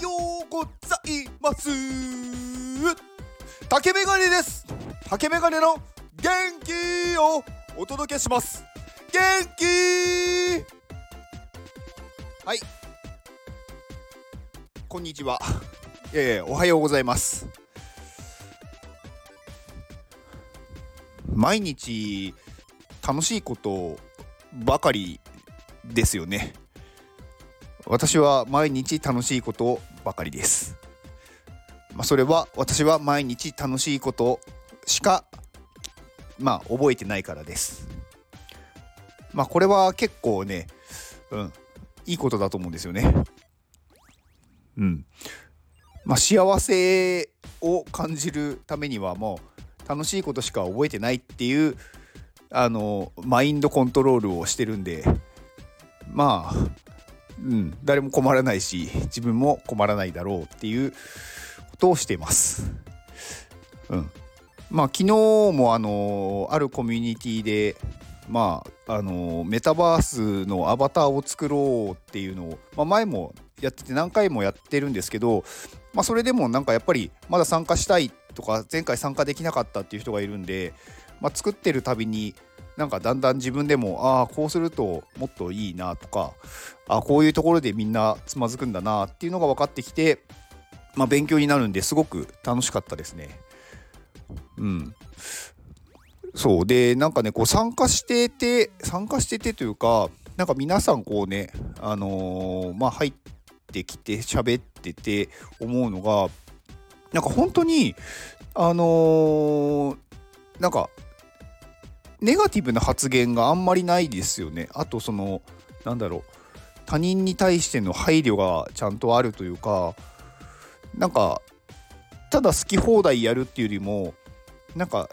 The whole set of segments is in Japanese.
ようございます。竹メガネです。竹メガネの元気をお届けします。元気！はい。こんにちは。えー、おはようございます。毎日楽しいことばかりですよね。私は毎日楽しいことばかりです。まあ、それは私は毎日楽しいことしかまあ覚えてないからです。まあこれは結構ねうんいいことだと思うんですよね。うん。まあ幸せを感じるためにはもう楽しいことしか覚えてないっていうあのマインドコントロールをしてるんでまあうん誰も困らないし自分も困らないだろうっていうことをしています。うん、まあ昨日もあのあるコミュニティでまああのメタバースのアバターを作ろうっていうのを、まあ、前もやってて何回もやってるんですけど、まあ、それでもなんかやっぱりまだ参加したいとか前回参加できなかったっていう人がいるんで、まあ、作ってるたびになんかだんだん自分でもああこうするともっといいなとかあこういうところでみんなつまずくんだなっていうのが分かってきてまあ、勉強になるんですごく楽しかったですね。うん。そうでなんかねこう参加してて参加しててというかなんか皆さんこうねあのー、まあ入ってきて喋ってて思うのがなんか本当にあのー、なんかネガティブな発言があんまりないですよね。あとそのなんだろう他人に対しての配慮がちゃんとあるというかなんかただ好き放題やるっていうよりもなんか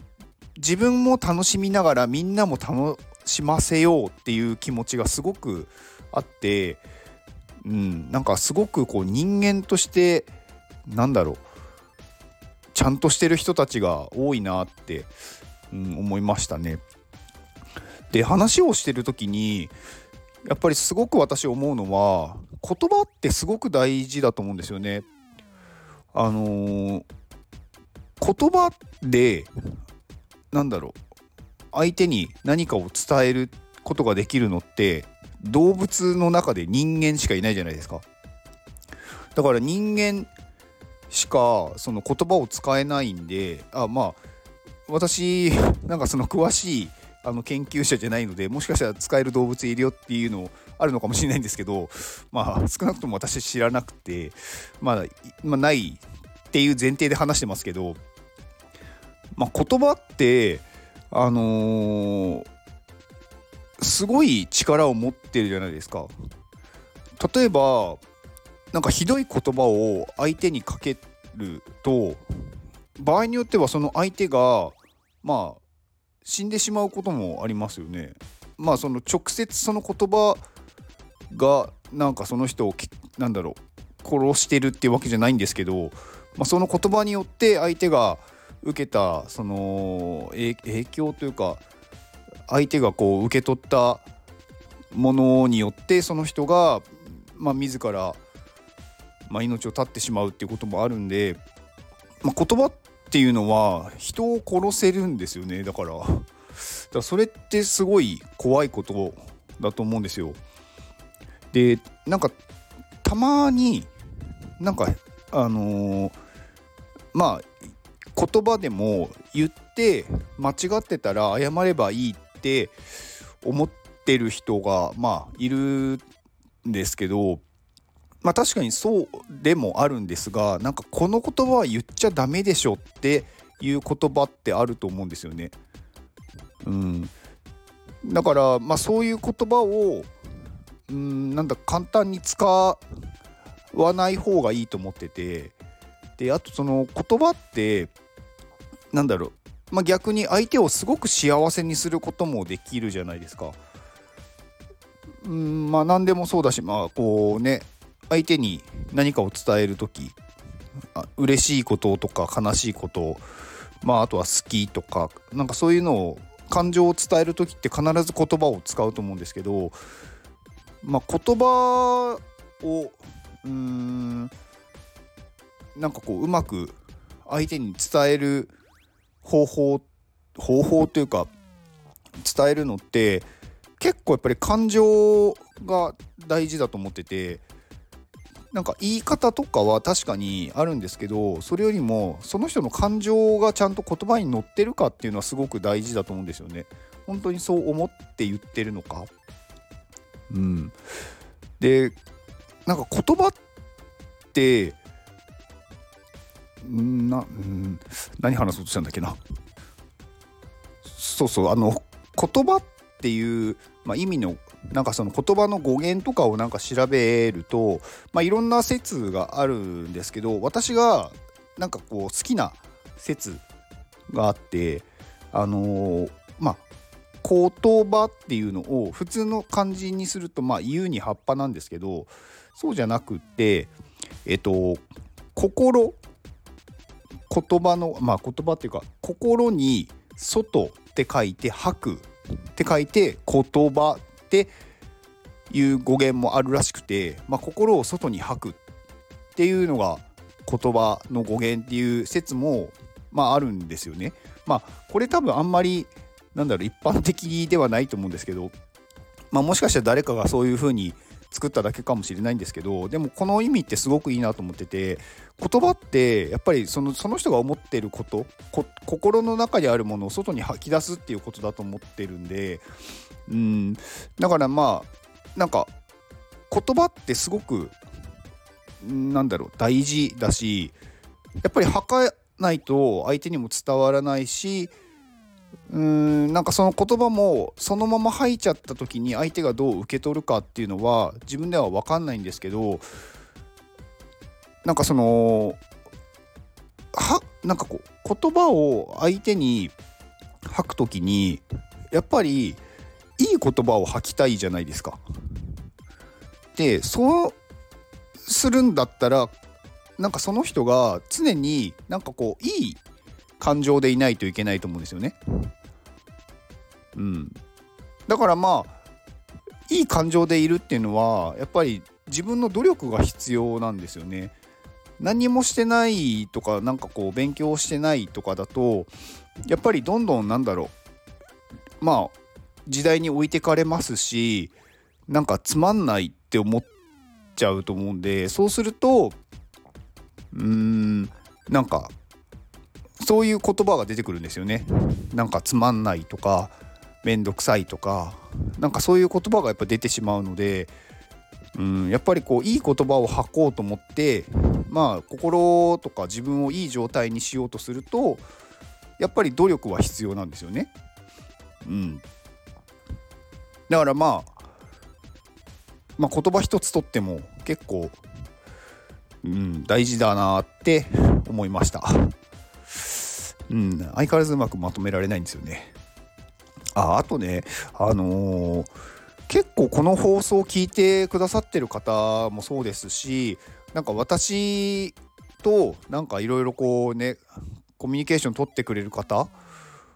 自分も楽しみながらみんなも楽しませようっていう気持ちがすごくあってうんなんかすごくこう人間としてなんだろうちゃんとしてる人たちが多いなって、うん、思いましたね。で話をしてる時にやっぱりすごく私思うのは言葉ってすごく大事だと思うんですよね。あのー、言葉でなんだろう相手に何かを伝えることができるのって動物の中で人間しかいないじゃないですか。だから人間しかその言葉を使えないんであまあ私なんかその詳しいあの研究者じゃないのでもしかしたら使える動物いるよっていうのあるのかもしれないんですけどまあ少なくとも私知らなくてまあ、まあ、ないっていう前提で話してますけど、まあ、言葉ってあのー、すごい力を持ってるじゃないですか。例えばなんかひどい言葉を相手にかけると場合によってはその相手がまあ死んでしまうこともありますよね。まあその直接その言葉がなんかその人をなんだろう殺してるっていうわけじゃないんですけど、まあ、その言葉によって相手が受けたその影響というか相手がこう受け取ったものによってその人が、まあ、自ら、まあ、命を絶ってしまうっていうこともあるんで、まあ、言葉っていうのは人を殺せるんですよねだからだからそれってすごい怖いことだと思うんですよ。でなんかたまになんかあのー、まあ言葉でも言って間違ってたら謝ればいいって思ってる人がまあいるんですけどまあ確かにそうでもあるんですがなんかこの言葉は言っちゃダメでしょっていう言葉ってあると思うんですよね。うん、だからまあそういう言葉をうんなんだ簡単に使わない方がいいと思っててであとその言葉ってなんだろう、まあ、逆に相手をすごく幸せにすることもできるじゃないですか。うんまあ何でもそうだしまあこうね相手に何かを伝える時あ嬉しいこととか悲しいことまああとは好きとかなんかそういうのを感情を伝える時って必ず言葉を使うと思うんですけどまあ、言葉をうーんなんかこううまく相手に伝える方法方法というか伝えるのって結構やっぱり感情が大事だと思っててなんか言い方とかは確かにあるんですけどそれよりもその人の感情がちゃんと言葉に乗ってるかっていうのはすごく大事だと思うんですよね。本当にそう思って言ってるのか。うん、でなんか言葉ってな、うん、何話そうとしたんだっけなそうそうあの言葉っていう、まあ、意味のなんかその言葉の語源とかをなんか調べると、まあ、いろんな説があるんですけど私がなんかこう好きな説があってあのー、まあ言葉っていうのを普通の漢字にするとまあ言うに葉っぱなんですけどそうじゃなくってえっと心言葉のまあ言葉っていうか心に外って書いて吐くって書いて言葉っていう語源もあるらしくて、まあ、心を外に吐くっていうのが言葉の語源っていう説もまああるんですよね。まあこれ多分あんまりなんだろう一般的ではないと思うんですけど、まあ、もしかしたら誰かがそういうふうに作っただけかもしれないんですけどでもこの意味ってすごくいいなと思ってて言葉ってやっぱりそのその人が思ってること心の中にあるものを外に吐き出すっていうことだと思ってるんでうん。だからまあなんか言葉ってすごくなんだろう大事だしやっぱり吐かないと相手にも伝わらないしうーんなんかその言葉もそのまま吐いちゃった時に相手がどう受け取るかっていうのは自分では分かんないんですけどなんかそのはなんかこう言葉を相手に吐く時にやっぱりいい言葉を吐きたいじゃないですか。でそうするんだったらなんかその人が常になんかこういい感情でいないといけないと思うんですよね。うん、だからまあいい感情でいるっていうのはやっぱり自分の努力が必要なんですよね。何もしてないとかなんかこう勉強してないとかだとやっぱりどんどんなんだろうまあ時代に置いてかれますしなんかつまんないって思っちゃうと思うんでそうするとうーんなんかそういう言葉が出てくるんですよね。なんかつまんないとかめんどくさいとかなんかそういう言葉がやっぱ出てしまうのでうんやっぱりこういい言葉を吐こうと思ってまあ心とか自分をいい状態にしようとするとやっぱり努力は必要なんですよね。うん、だからまあまあ、言葉一つとっても結構、うん、大事だなって思いました。うん、相変わらずうまくまとめられないんですよね。ああとね、あのー、結構この放送を聞いてくださってる方もそうですしなんか私となんかいろいろこうねコミュニケーション取ってくれる方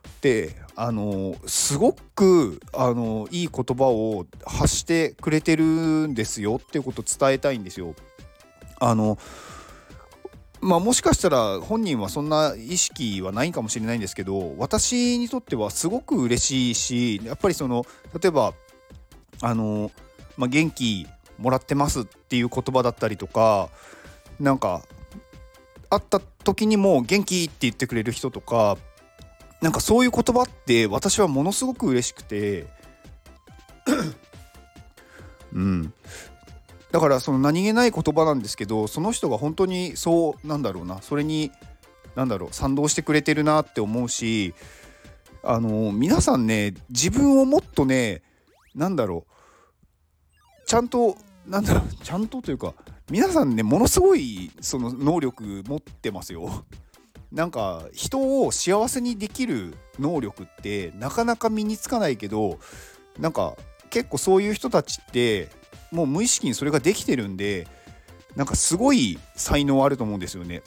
ってあの、すごく、あの、いい言葉を発してくれてるんですよっていうことを伝えたいんですよ。あのまあ、もしかしたら本人はそんな意識はないかもしれないんですけど私にとってはすごく嬉しいしやっぱりその例えばあの、まあ、元気もらってますっていう言葉だったりとかなんか会った時にも元気って言ってくれる人とかなんかそういう言葉って私はものすごく嬉しくて。うん。だからその何気ない言葉なんですけどその人が本当にそうなんだろうな。それに何だろう賛同してくれてるなって思うしあの皆さんね自分をもっとね何だろうちゃんとなんだろうちゃんとというか皆さんねものすごいその能力持ってますよ。なんか人を幸せにできる能力ってなかなか身につかないけどなんか結構そういう人たちってもう無意識にそれができてるんでなんかすごい才能あると思うんですよね。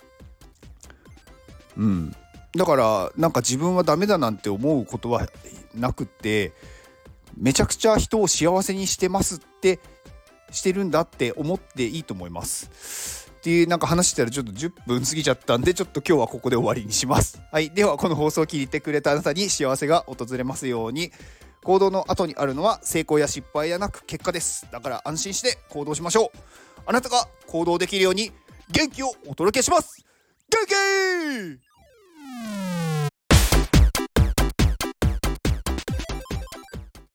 うん、だからなんか自分はダメだなんて思うことはなくってめちゃくちゃ人を幸せにしてますってしてるんだって思っていいと思います。っていうなんか話してたらちょっと10分過ぎちゃったんでちょっと今日はここで終わりにします。はい。ではこの放送を聞いてくれたあなたに幸せが訪れますように行動の後にあるのは成功や失敗ではなく結果です。だから安心して行動しましょう。あなたが行動できるように元気をお届けします。元気